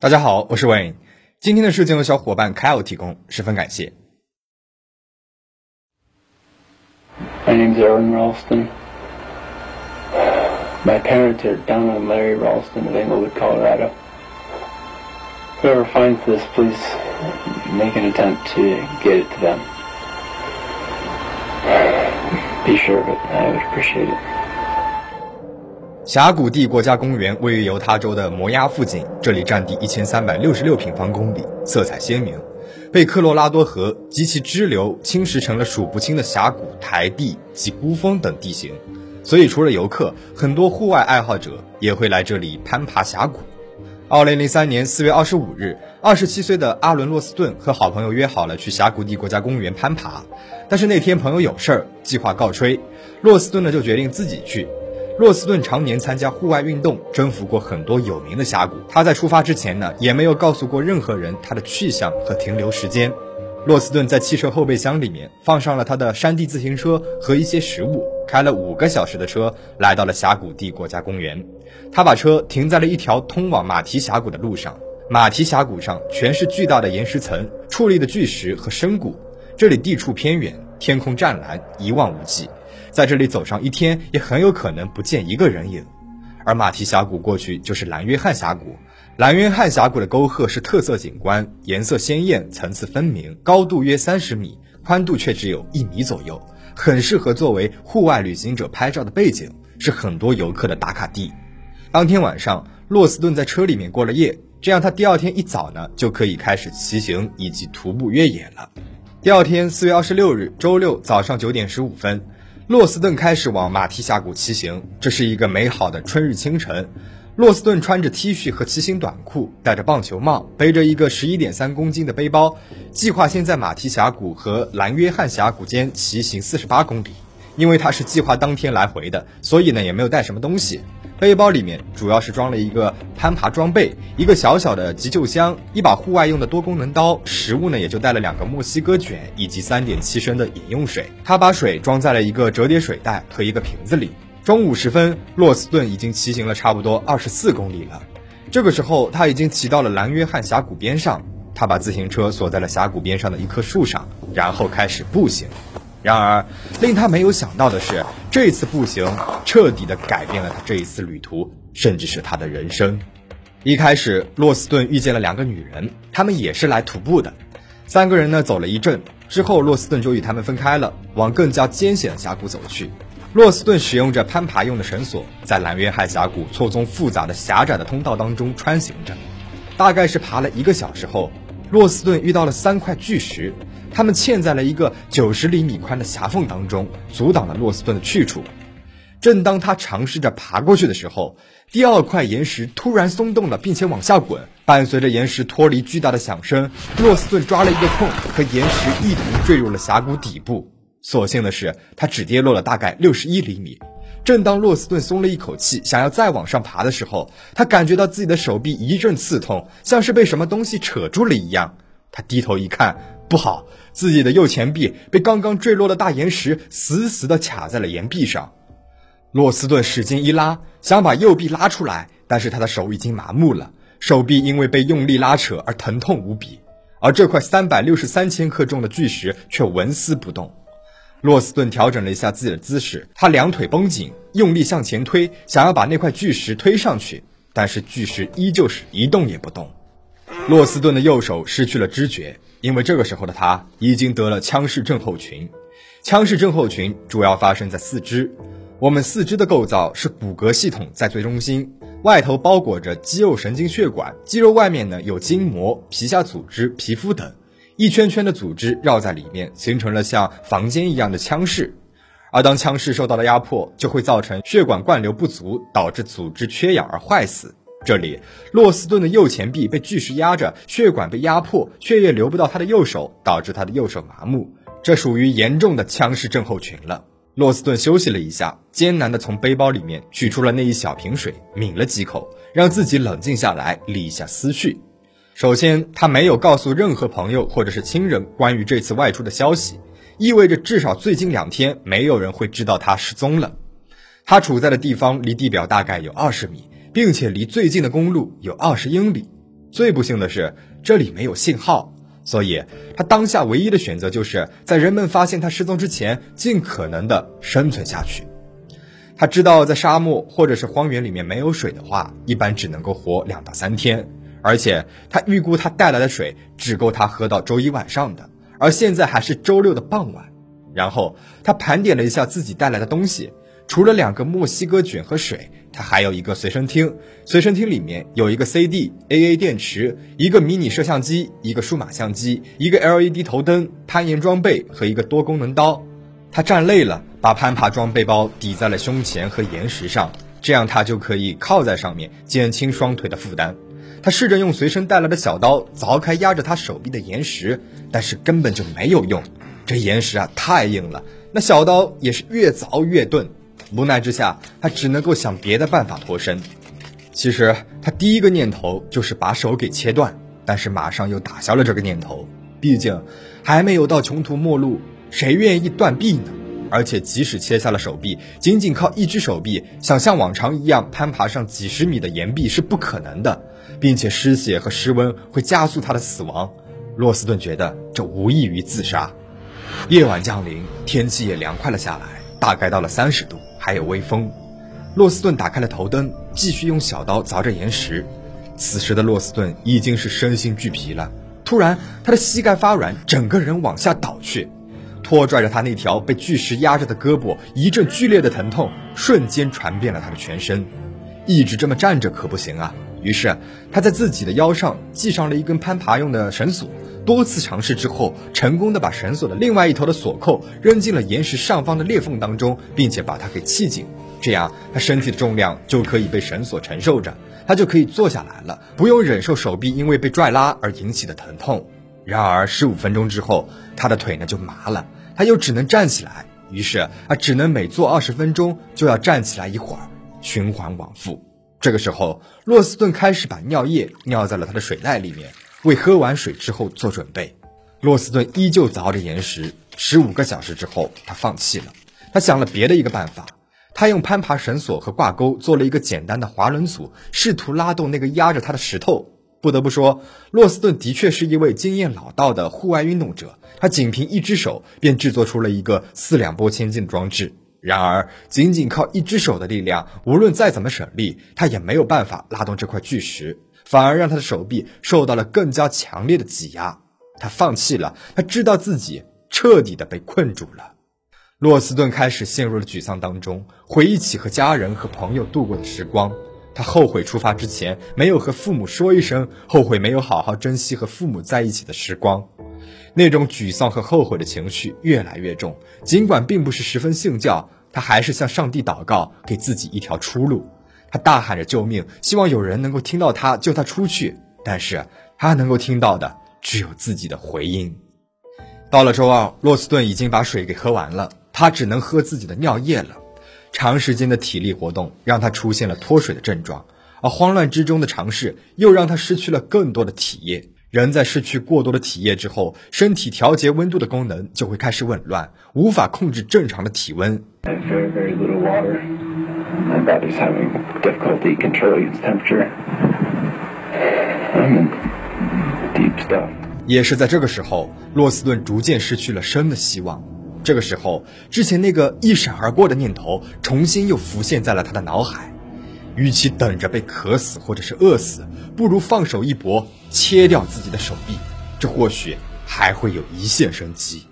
大家好，我是 Wayne。今天的事件由小伙伴 Kyle 提供，十分感谢。 My name's Erwin Ralston. My parents are Donna and Larry Ralston of Englewood, Colorado. Whoever finds this, please make an attempt to get it to them. Be sure of it. I would appreciate it. 峡谷地国家公园位于犹他州的摩崖附近，这里占地一千三百六十六平方公里，色彩鲜明，被科罗拉多河及其支流侵蚀成了数不清的峡谷、台地及孤峰等地形。所以，除了游客，很多户外爱好者也会来这里攀爬峡谷。二零零三年四月二十五日，二十七岁的阿伦·洛斯顿和好朋友约好了去峡谷地国家公园攀爬，但是那天朋友有事儿，计划告吹，洛斯顿呢就决定自己去。洛斯顿常年参加户外运动，征服过很多有名的峡谷。他在出发之前呢，也没有告诉过任何人他的去向和停留时间。洛斯顿在汽车后备箱里面放上了他的山地自行车和一些食物，开了五个小时的车，来到了峡谷地国家公园。他把车停在了一条通往马蹄峡谷的路上。马蹄峡谷上全是巨大的岩石层、矗立的巨石和深谷，这里地处偏远，天空湛蓝，一望无际。在这里走上一天，也很有可能不见一个人影。而马蹄峡谷过去就是蓝约翰峡谷，蓝约翰峡谷的沟壑是特色景观，颜色鲜艳，层次分明，高度约三十米，宽度却只有一米左右，很适合作为户外旅行者拍照的背景，是很多游客的打卡地。当天晚上，洛斯顿在车里面过了夜，这样他第二天一早呢就可以开始骑行以及徒步越野了。第二天，四月二十六日，周六早上九点十五分。洛斯顿开始往马蹄峡谷骑行，这是一个美好的春日清晨。洛斯顿穿着 T 恤和骑行短裤，戴着棒球帽，背着一个十一点三公斤的背包，计划先在马蹄峡谷和蓝约翰峡谷间骑行四十八公里。因为他是计划当天来回的，所以呢也没有带什么东西。背包里面主要是装了一个攀爬装备，一个小小的急救箱，一把户外用的多功能刀，食物呢也就带了两个墨西哥卷以及三点七升的饮用水。他把水装在了一个折叠水袋和一个瓶子里。中午时分，洛斯顿已经骑行了差不多二十四公里了。这个时候，他已经骑到了蓝约翰峡谷边上，他把自行车锁在了峡谷边上的一棵树上，然后开始步行。然而，令他没有想到的是，这次步行彻底的改变了他这一次旅途，甚至是他的人生。一开始，洛斯顿遇见了两个女人，她们也是来徒步的。三个人呢走了一阵之后，洛斯顿就与他们分开了，往更加艰险的峡谷走去。洛斯顿使用着攀爬用的绳索，在蓝约翰峡谷错综复杂的狭窄的通道当中穿行着。大概是爬了一个小时后，洛斯顿遇到了三块巨石。他们嵌在了一个九十厘米宽的狭缝当中，阻挡了洛斯顿的去处。正当他尝试着爬过去的时候，第二块岩石突然松动了，并且往下滚。伴随着岩石脱离巨大的响声，洛斯顿抓了一个空，和岩石一同坠入了峡谷底部。所幸的是，他只跌落了大概六十一厘米。正当洛斯顿松了一口气，想要再往上爬的时候，他感觉到自己的手臂一阵刺痛，像是被什么东西扯住了一样。他低头一看，不好，自己的右前臂被刚刚坠落的大岩石死死地卡在了岩壁上。洛斯顿使劲一拉，想把右臂拉出来，但是他的手已经麻木了，手臂因为被用力拉扯而疼痛无比。而这块三百六十三千克重的巨石却纹丝不动。洛斯顿调整了一下自己的姿势，他两腿绷紧，用力向前推，想要把那块巨石推上去，但是巨石依旧是一动也不动。洛斯顿的右手失去了知觉，因为这个时候的他已经得了腔室症候群。腔室症候群主要发生在四肢。我们四肢的构造是骨骼系统在最中心，外头包裹着肌肉、神经、血管，肌肉外面呢有筋膜、皮下组织、皮肤等，一圈圈的组织绕在里面，形成了像房间一样的腔室。而当腔室受到了压迫，就会造成血管灌流不足，导致组织缺氧而坏死。这里，洛斯顿的右前臂被巨石压着，血管被压迫，血液流不到他的右手，导致他的右手麻木。这属于严重的枪式症候群了。洛斯顿休息了一下，艰难地从背包里面取出了那一小瓶水，抿了几口，让自己冷静下来，理一下思绪。首先，他没有告诉任何朋友或者是亲人关于这次外出的消息，意味着至少最近两天没有人会知道他失踪了。他处在的地方离地表大概有二十米。并且离最近的公路有二十英里。最不幸的是，这里没有信号，所以他当下唯一的选择就是在人们发现他失踪之前，尽可能的生存下去。他知道，在沙漠或者是荒原里面没有水的话，一般只能够活两到三天，而且他预估他带来的水只够他喝到周一晚上的，而现在还是周六的傍晚。然后他盘点了一下自己带来的东西，除了两个墨西哥卷和水。他还有一个随身听，随身听里面有一个 CD、AA 电池、一个迷你摄像机、一个数码相机、一个 LED 头灯、攀岩装备和一个多功能刀。他站累了，把攀爬装备包抵在了胸前和岩石上，这样他就可以靠在上面，减轻双腿的负担。他试着用随身带来的小刀凿开压着他手臂的岩石，但是根本就没有用，这岩石啊太硬了，那小刀也是越凿越钝。无奈之下，他只能够想别的办法脱身。其实他第一个念头就是把手给切断，但是马上又打消了这个念头。毕竟还没有到穷途末路，谁愿意断臂呢？而且即使切下了手臂，仅仅靠一只手臂想像往常一样攀爬上几十米的岩壁是不可能的，并且失血和失温会加速他的死亡。洛斯顿觉得这无异于自杀。夜晚降临，天气也凉快了下来，大概到了三十度。还有微风，洛斯顿打开了头灯，继续用小刀凿着岩石。此时的洛斯顿已经是身心俱疲了。突然，他的膝盖发软，整个人往下倒去，拖拽着他那条被巨石压着的胳膊，一阵剧烈的疼痛瞬间传遍了他的全身。一直这么站着可不行啊！于是他在自己的腰上系上了一根攀爬用的绳索。多次尝试之后，成功的把绳索的另外一头的锁扣扔进了岩石上方的裂缝当中，并且把它给系紧。这样，他身体的重量就可以被绳索承受着，他就可以坐下来了，不用忍受手臂因为被拽拉而引起的疼痛。然而，十五分钟之后，他的腿呢就麻了，他又只能站起来。于是，他只能每坐二十分钟就要站起来一会儿，循环往复。这个时候，洛斯顿开始把尿液尿在了他的水袋里面。为喝完水之后做准备，洛斯顿依旧凿着岩石。十五个小时之后，他放弃了。他想了别的一个办法，他用攀爬绳索和挂钩做了一个简单的滑轮组，试图拉动那个压着他的石头。不得不说，洛斯顿的确是一位经验老道的户外运动者。他仅凭一只手便制作出了一个四两拨千斤的装置。然而，仅仅靠一只手的力量，无论再怎么省力，他也没有办法拉动这块巨石。反而让他的手臂受到了更加强烈的挤压，他放弃了，他知道自己彻底的被困住了。洛斯顿开始陷入了沮丧当中，回忆起和家人和朋友度过的时光，他后悔出发之前没有和父母说一声，后悔没有好好珍惜和父母在一起的时光。那种沮丧和后悔的情绪越来越重，尽管并不是十分信教，他还是向上帝祷告，给自己一条出路。他大喊着救命，希望有人能够听到他救他出去。但是他能够听到的只有自己的回音。到了周二，洛斯顿已经把水给喝完了，他只能喝自己的尿液了。长时间的体力活动让他出现了脱水的症状，而慌乱之中的尝试又让他失去了更多的体液。人在失去过多的体液之后，身体调节温度的功能就会开始紊乱，无法控制正常的体温。My body's having difficulty controlling its temperature. I'm in deep stuff. 也是在这个时候，洛斯顿逐渐失去了生的希望。这个时候，之前那个一闪而过的念头，重新又浮现在了他的脑海。与其等着被渴死或者是饿死，不如放手一搏，切掉自己的手臂，这或许还会有一线生机。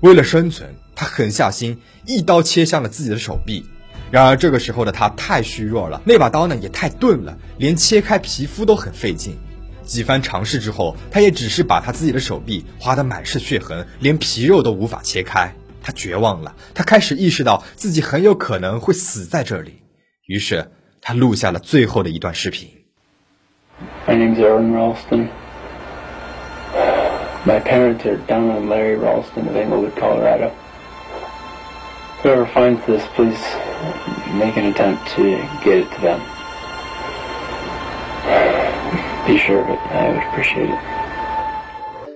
为了生存，他狠下心，一刀切向了自己的手臂。然而这个时候的他太虚弱了，那把刀呢也太钝了，连切开皮肤都很费劲。几番尝试之后，他也只是把他自己的手臂划得满是血痕，连皮肉都无法切开。他绝望了，他开始意识到自己很有可能会死在这里。于是他录下了最后的一段视频。My name's Aaron Ralston. My parents are down on Larry Ralston of Englewood, Colorado. Whoever finds this, please make an attempt to get it to them. Be sure of it. I would appreciate it.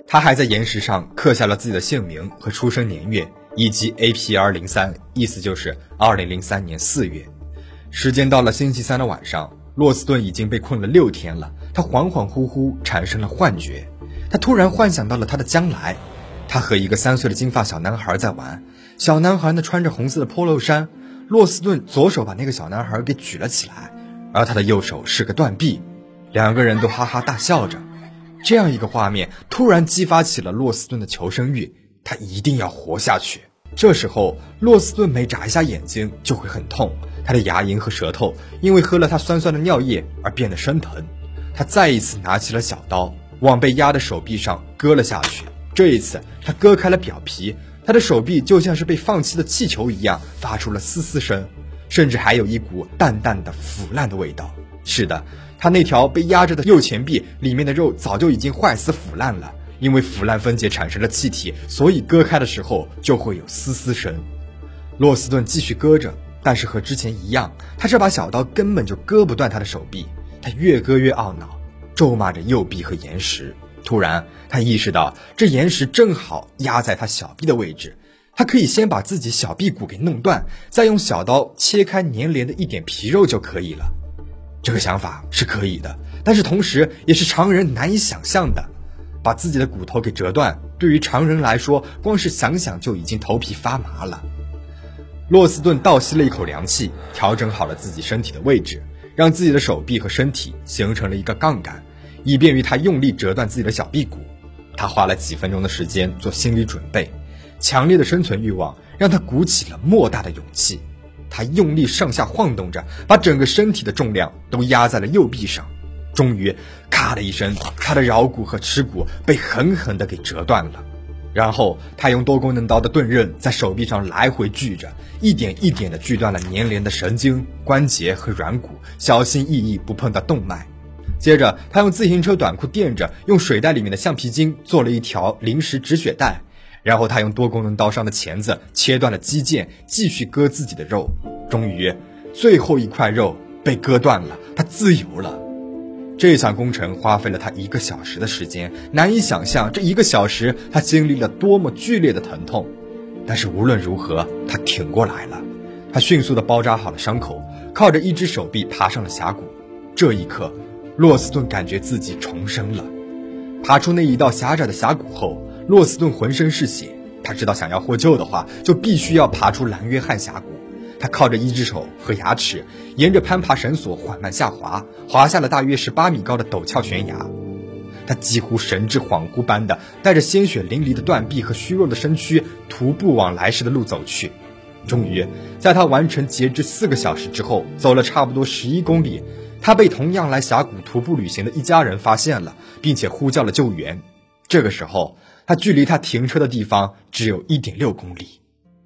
他还在岩石上刻下了自己的姓名和出生年月，以及 APR 零三，意思就是二零零三年四月。时间到了星期三的晚上，洛斯顿已经被困了六天了。他恍恍惚惚产生了幻觉，他突然幻想到了他的将来，他和一个三岁的金发小男孩在玩，小男孩呢穿着红色的 polo 衫，洛斯顿左手把那个小男孩给举了起来，而他的右手是个断臂，两个人都哈哈大笑着，这样一个画面突然激发起了洛斯顿的求生欲，他一定要活下去。这时候，洛斯顿每眨一下眼睛就会很痛，他的牙龈和舌头因为喝了他酸酸的尿液而变得生疼。他再一次拿起了小刀，往被压的手臂上割了下去。这一次，他割开了表皮，他的手臂就像是被放气的气球一样，发出了嘶嘶声，甚至还有一股淡淡的腐烂的味道。是的，他那条被压着的右前臂里面的肉早就已经坏死腐烂了。因为腐烂分解产生了气体，所以割开的时候就会有嘶嘶声。洛斯顿继续割着，但是和之前一样，他这把小刀根本就割不断他的手臂。他越割越懊恼，咒骂着右臂和岩石。突然，他意识到这岩石正好压在他小臂的位置，他可以先把自己小臂骨给弄断，再用小刀切开粘连的一点皮肉就可以了。这个想法是可以的，但是同时也是常人难以想象的。把自己的骨头给折断，对于常人来说，光是想想就已经头皮发麻了。洛斯顿倒吸了一口凉气，调整好了自己身体的位置，让自己的手臂和身体形成了一个杠杆，以便于他用力折断自己的小臂骨。他花了几分钟的时间做心理准备，强烈的生存欲望让他鼓起了莫大的勇气。他用力上下晃动着，把整个身体的重量都压在了右臂上。终于，咔的一声，他的桡骨和耻骨被狠狠地给折断了。然后，他用多功能刀的钝刃在手臂上来回锯着，一点一点地锯断了粘连的神经、关节和软骨，小心翼翼不碰到动脉。接着，他用自行车短裤垫着，用水袋里面的橡皮筋做了一条临时止血带。然后，他用多功能刀上的钳子切断了肌腱，继续割自己的肉。终于，最后一块肉被割断了，他自由了。这项工程花费了他一个小时的时间，难以想象这一个小时他经历了多么剧烈的疼痛。但是无论如何，他挺过来了。他迅速地包扎好了伤口，靠着一只手臂爬上了峡谷。这一刻，洛斯顿感觉自己重生了。爬出那一道狭窄的峡谷后，洛斯顿浑身是血。他知道，想要获救的话，就必须要爬出蓝约翰峡谷。他靠着一只手和牙齿，沿着攀爬绳索缓慢下滑，滑下了大约十八米高的陡峭悬崖。他几乎神志恍惚般的带着鲜血淋漓的断臂和虚弱的身躯，徒步往来时的路走去。终于，在他完成截肢四个小时之后，走了差不多十一公里，他被同样来峡谷徒步旅行的一家人发现了，并且呼叫了救援。这个时候，他距离他停车的地方只有一点六公里。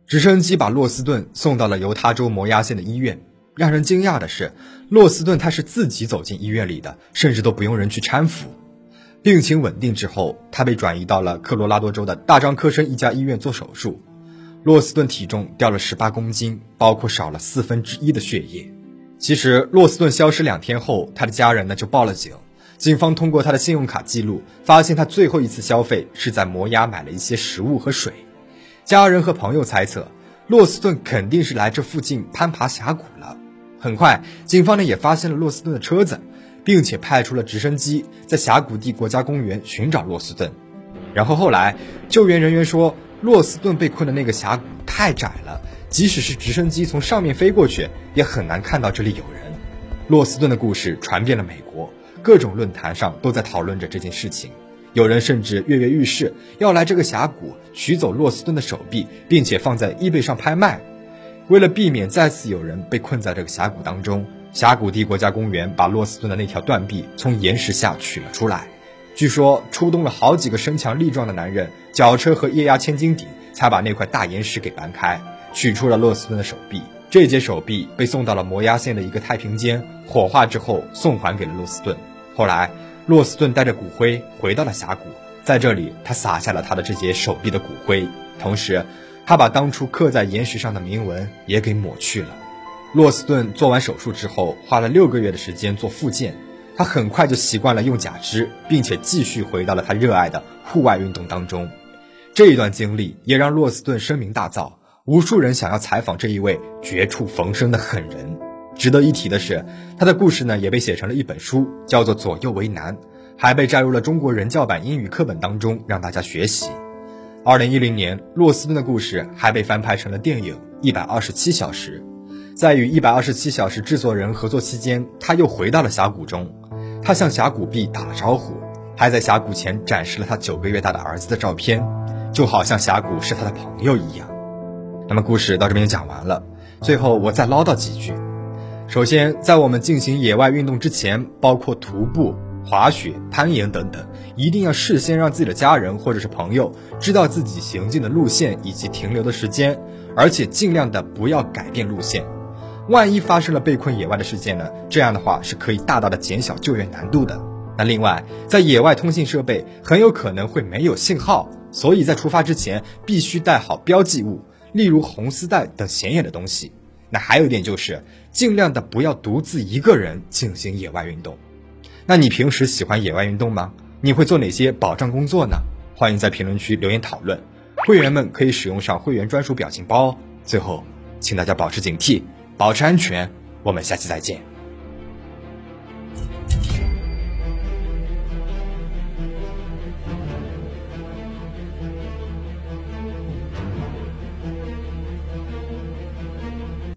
直升机把洛斯顿送到了犹他州摩押县的医院。让人惊讶的是，洛斯顿他是自己走进医院里的，甚至都不用人去搀扶。病情稳定之后，他被转移到了科罗拉多州的大张科生一家医院做手术。洛斯顿体重掉了十八公斤，包括少了四分之一的血液。其实，洛斯顿消失两天后，他的家人呢就报了警。警方通过他的信用卡记录，发现他最后一次消费是在摩崖买了一些食物和水。家人和朋友猜测，洛斯顿肯定是来这附近攀爬峡谷了。很快，警方呢也发现了洛斯顿的车子，并且派出了直升机在峡谷地国家公园寻找洛斯顿。然后后来，救援人员说，洛斯顿被困的那个峡谷太窄了，即使是直升机从上面飞过去，也很难看到这里有人。洛斯顿的故事传遍了美国，各种论坛上都在讨论着这件事情。有人甚至跃跃欲试，要来这个峡谷取走洛斯顿的手臂，并且放在 eBay 上拍卖。为了避免再次有人被困在这个峡谷当中，峡谷地国家公园把洛斯顿的那条断臂从岩石下取了出来。据说出动了好几个身强力壮的男人，绞车和液压千斤顶，才把那块大岩石给搬开，取出了洛斯顿的手臂。这节手臂被送到了摩崖县的一个太平间，火化之后送还给了洛斯顿。后来。洛斯顿带着骨灰回到了峡谷，在这里，他撒下了他的这节手臂的骨灰，同时，他把当初刻在岩石上的铭文也给抹去了。洛斯顿做完手术之后，花了六个月的时间做复健，他很快就习惯了用假肢，并且继续回到了他热爱的户外运动当中。这一段经历也让洛斯顿声名大噪，无数人想要采访这一位绝处逢生的狠人。值得一提的是，他的故事呢也被写成了一本书，叫做《左右为难》，还被摘入了中国人教版英语课本当中让大家学习。二零一零年，洛斯顿的故事还被翻拍成了电影《一百二十七小时》。在与《一百二十七小时》制作人合作期间，他又回到了峡谷中。他向峡谷壁打了招呼，还在峡谷前展示了他九个月大的儿子的照片，就好像峡谷是他的朋友一样。那么故事到这边讲完了，最后我再唠叨几句。首先，在我们进行野外运动之前，包括徒步、滑雪、攀岩等等，一定要事先让自己的家人或者是朋友知道自己行进的路线以及停留的时间，而且尽量的不要改变路线。万一发生了被困野外的事件呢？这样的话是可以大大的减小救援难度的。那另外，在野外通信设备很有可能会没有信号，所以在出发之前必须带好标记物，例如红丝带等显眼的东西。那还有一点就是，尽量的不要独自一个人进行野外运动。那你平时喜欢野外运动吗？你会做哪些保障工作呢？欢迎在评论区留言讨论。会员们可以使用上会员专属表情包哦。最后，请大家保持警惕。保持安全，我们下期再见。